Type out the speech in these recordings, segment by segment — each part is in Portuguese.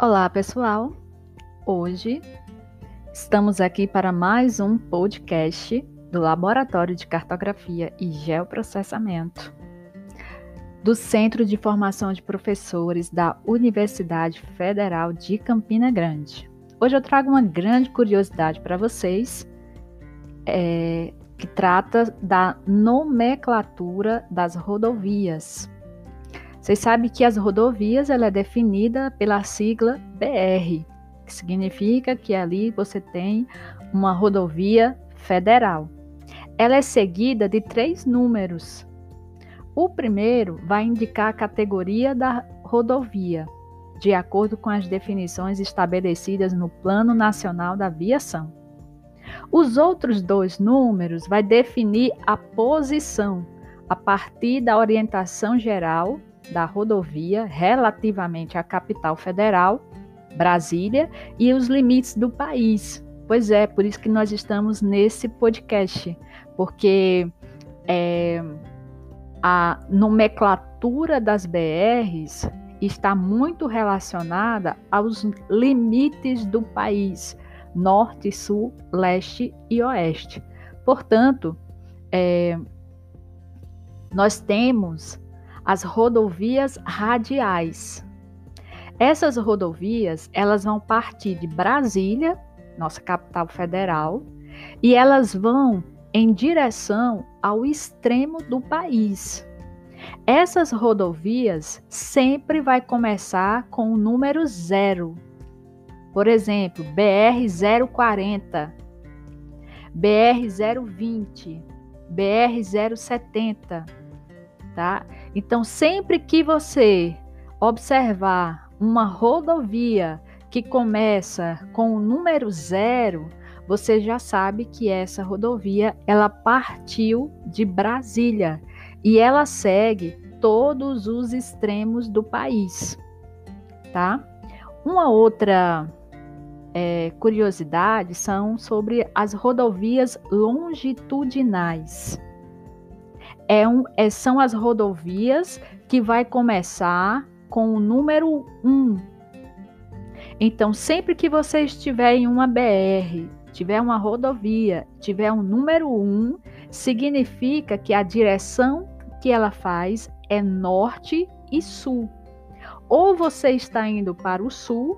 Olá, pessoal! Hoje estamos aqui para mais um podcast do Laboratório de Cartografia e Geoprocessamento do Centro de Formação de Professores da Universidade Federal de Campina Grande. Hoje eu trago uma grande curiosidade para vocês, é, que trata da nomenclatura das rodovias. Vocês sabem que as rodovias ela é definida pela sigla BR, que significa que ali você tem uma rodovia federal. Ela é seguida de três números. O primeiro vai indicar a categoria da rodovia, de acordo com as definições estabelecidas no Plano Nacional da Viação. Os outros dois números vai definir a posição a partir da orientação geral da rodovia relativamente à capital federal, Brasília, e os limites do país. Pois é, por isso que nós estamos nesse podcast, porque é, a nomenclatura das BRs está muito relacionada aos limites do país, norte, sul, leste e oeste. Portanto, é, nós temos as rodovias radiais. Essas rodovias, elas vão partir de Brasília, nossa capital federal, e elas vão em direção ao extremo do país. Essas rodovias sempre vai começar com o número zero. Por exemplo, BR 040, BR 020, BR 070, tá? Então, sempre que você observar uma rodovia que começa com o número zero, você já sabe que essa rodovia ela partiu de Brasília e ela segue todos os extremos do país, tá? Uma outra é, curiosidade são sobre as rodovias longitudinais. É um, é, são as rodovias que vai começar com o número 1. Então, sempre que você estiver em uma BR tiver uma rodovia, tiver um número 1, significa que a direção que ela faz é norte e sul. Ou você está indo para o sul,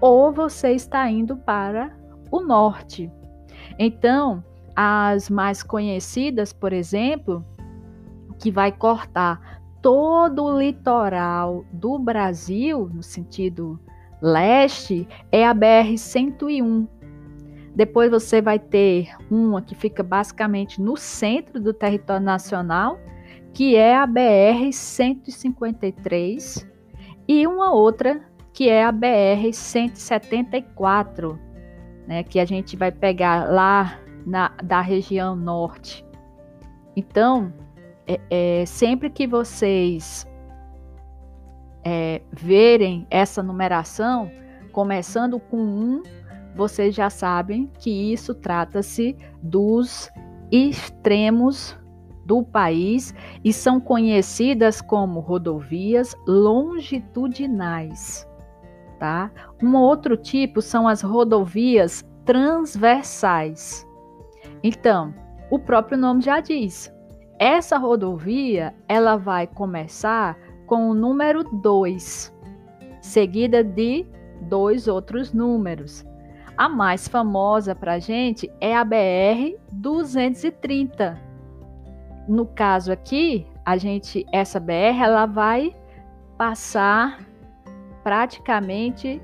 ou você está indo para o norte. Então, as mais conhecidas, por exemplo, que vai cortar todo o litoral do Brasil, no sentido leste, é a BR 101 depois você vai ter uma que fica basicamente no centro do território nacional, que é a BR 153, e uma outra que é a BR 174, né, que a gente vai pegar lá na, da região norte. Então, é, é, sempre que vocês é, verem essa numeração, começando com um vocês já sabem que isso trata-se dos extremos do país e são conhecidas como rodovias longitudinais, tá? Um outro tipo são as rodovias transversais. Então, o próprio nome já diz. Essa rodovia, ela vai começar com o número 2, seguida de dois outros números. A mais famosa para a gente é a BR 230. No caso aqui, a gente essa BR ela vai passar praticamente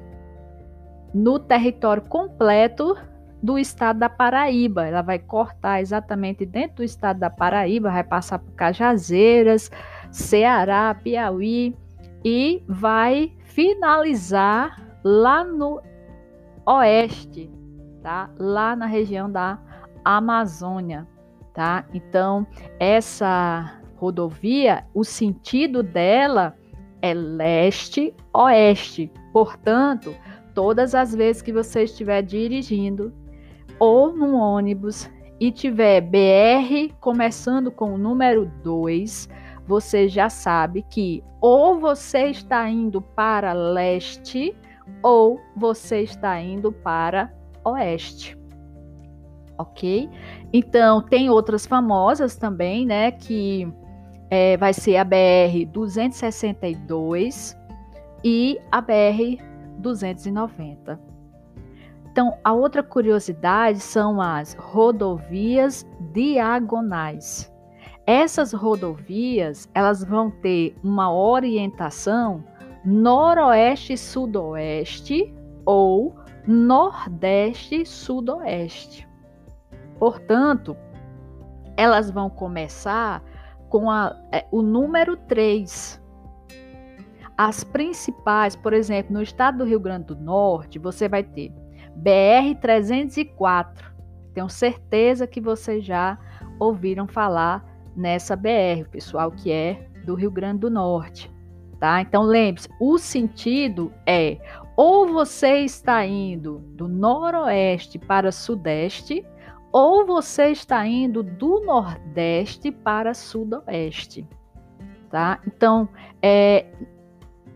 no território completo do estado da Paraíba. Ela vai cortar exatamente dentro do estado da Paraíba, vai passar por Cajazeiras, Ceará, Piauí e vai finalizar lá no oeste, tá? Lá na região da Amazônia, tá? Então, essa rodovia, o sentido dela é leste-oeste. Portanto, todas as vezes que você estiver dirigindo ou num ônibus e tiver BR começando com o número 2, você já sabe que ou você está indo para leste ou você está indo para oeste. Ok? Então, tem outras famosas também, né? Que é, vai ser a BR 262 e a BR 290. Então, a outra curiosidade são as rodovias diagonais. Essas rodovias, elas vão ter uma orientação noroeste-sudoeste ou nordeste-sudoeste. Portanto, elas vão começar com a, é, o número 3. As principais, por exemplo, no estado do Rio Grande do Norte, você vai ter BR-304. Tenho certeza que vocês já ouviram falar nessa BR, pessoal que é do Rio Grande do Norte. Tá? Então lembre-se, o sentido é ou você está indo do noroeste para sudeste, ou você está indo do nordeste para sudoeste, tá? Então, é,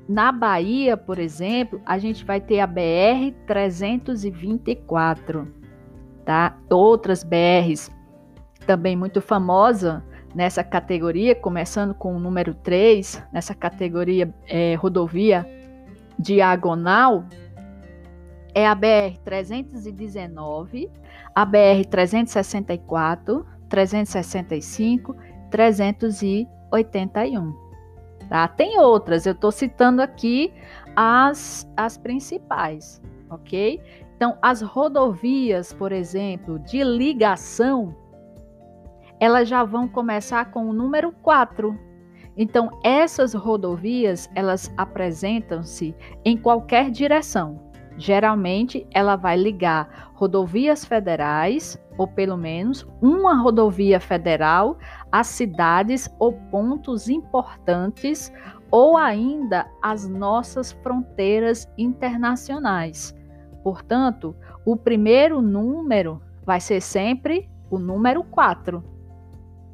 na Bahia, por exemplo, a gente vai ter a BR 324, tá? Outras BRs também muito famosa nessa categoria, começando com o número 3, nessa categoria é, rodovia diagonal, é a BR 319, a BR 364, 365, 381. Tá? Tem outras, eu estou citando aqui as, as principais, ok? Então, as rodovias, por exemplo, de ligação, elas já vão começar com o número 4. Então, essas rodovias, elas apresentam-se em qualquer direção. Geralmente, ela vai ligar rodovias federais, ou pelo menos uma rodovia federal, a cidades ou pontos importantes, ou ainda as nossas fronteiras internacionais. Portanto, o primeiro número vai ser sempre o número 4.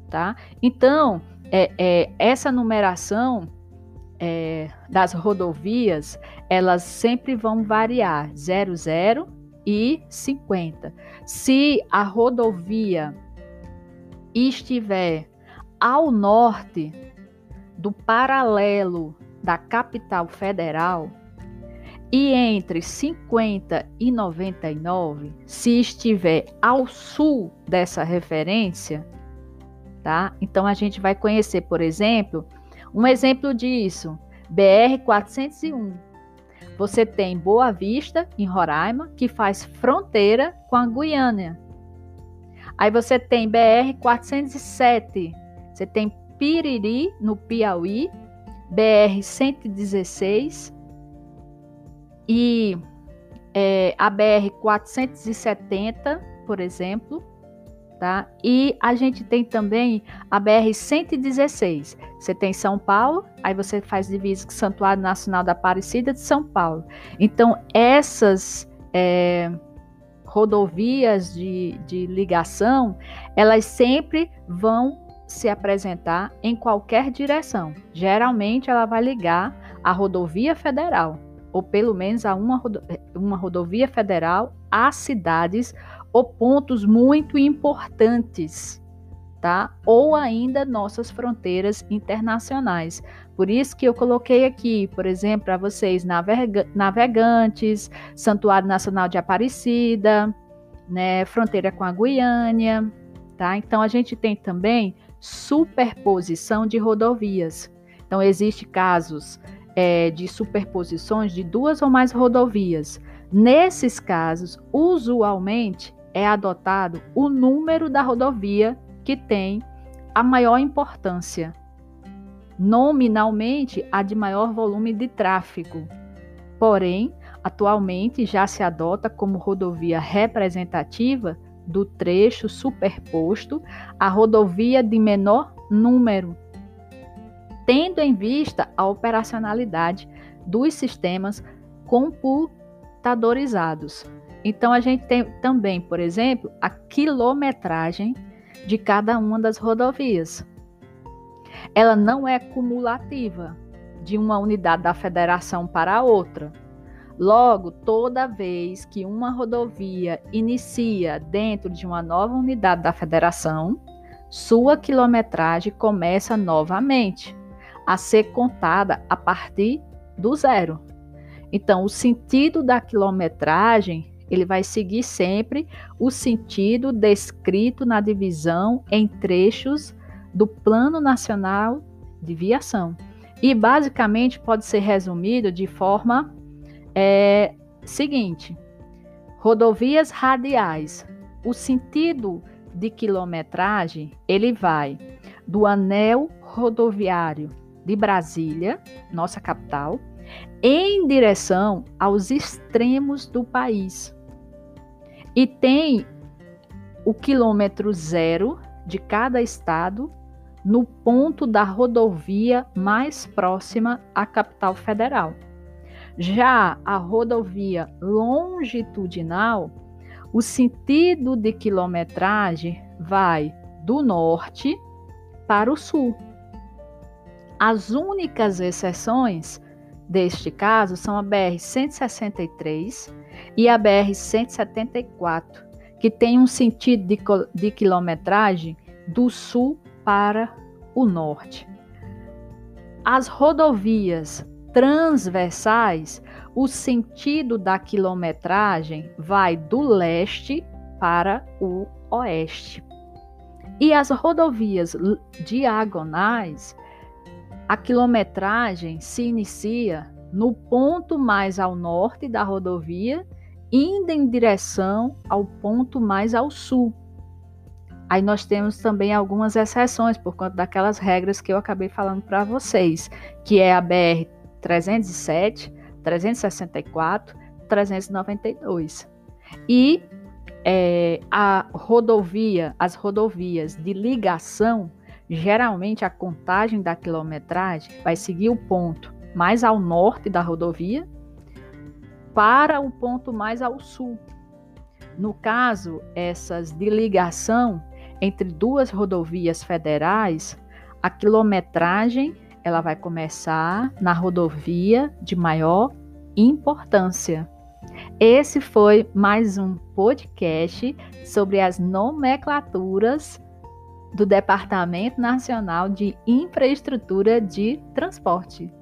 Tá? Então, é, é, essa numeração é, das rodovias, elas sempre vão variar 00 e 50. Se a rodovia estiver ao norte do paralelo da capital federal e entre 50 e 99, se estiver ao sul dessa referência, tá? Então a gente vai conhecer, por exemplo, um exemplo disso, BR 401. Você tem Boa Vista, em Roraima, que faz fronteira com a Guiana. Aí você tem BR 407. Você tem Piriri, no Piauí, BR 116 e é, a BR 470, por exemplo, tá? E a gente tem também a BR 116. Você tem São Paulo, aí você faz divisa com o Santuário Nacional da Aparecida de São Paulo. Então essas é, rodovias de, de ligação, elas sempre vão se apresentar em qualquer direção. Geralmente ela vai ligar a rodovia federal, ou pelo menos a uma, uma rodovia federal a cidades ou pontos muito importantes, tá? Ou ainda nossas fronteiras internacionais. Por isso que eu coloquei aqui, por exemplo, para vocês navega navegantes, Santuário Nacional de Aparecida, né, fronteira com a Guiânia, tá? Então a gente tem também superposição de rodovias. Então existe casos é, de superposições de duas ou mais rodovias. Nesses casos, usualmente é adotado o número da rodovia que tem a maior importância. Nominalmente, a de maior volume de tráfego. Porém, atualmente já se adota como rodovia representativa do trecho superposto a rodovia de menor número, tendo em vista a operacionalidade dos sistemas computadorizados. Então a gente tem também, por exemplo, a quilometragem de cada uma das rodovias. Ela não é cumulativa de uma unidade da federação para outra. Logo, toda vez que uma rodovia inicia dentro de uma nova unidade da federação, sua quilometragem começa novamente a ser contada a partir do zero. Então, o sentido da quilometragem ele vai seguir sempre o sentido descrito na divisão em trechos do Plano Nacional de Viação. E basicamente pode ser resumido de forma é, seguinte: rodovias radiais. O sentido de quilometragem ele vai do anel rodoviário de Brasília, nossa capital, em direção aos extremos do país. E tem o quilômetro zero de cada estado no ponto da rodovia mais próxima à capital federal. Já a rodovia longitudinal, o sentido de quilometragem vai do norte para o sul. As únicas exceções deste caso são a BR-163 e a BR-174, que tem um sentido de, de quilometragem do sul para o norte. As rodovias transversais, o sentido da quilometragem vai do leste para o oeste. E as rodovias diagonais, a quilometragem se inicia no ponto mais ao norte da rodovia, indo em direção ao ponto mais ao sul. Aí nós temos também algumas exceções por conta daquelas regras que eu acabei falando para vocês, que é a BR 307, 364, 392. E é, a rodovia, as rodovias de ligação Geralmente, a contagem da quilometragem vai seguir o ponto mais ao norte da rodovia para o ponto mais ao sul. No caso, essas de ligação entre duas rodovias federais, a quilometragem ela vai começar na rodovia de maior importância. Esse foi mais um podcast sobre as nomenclaturas do Departamento Nacional de Infraestrutura de Transporte.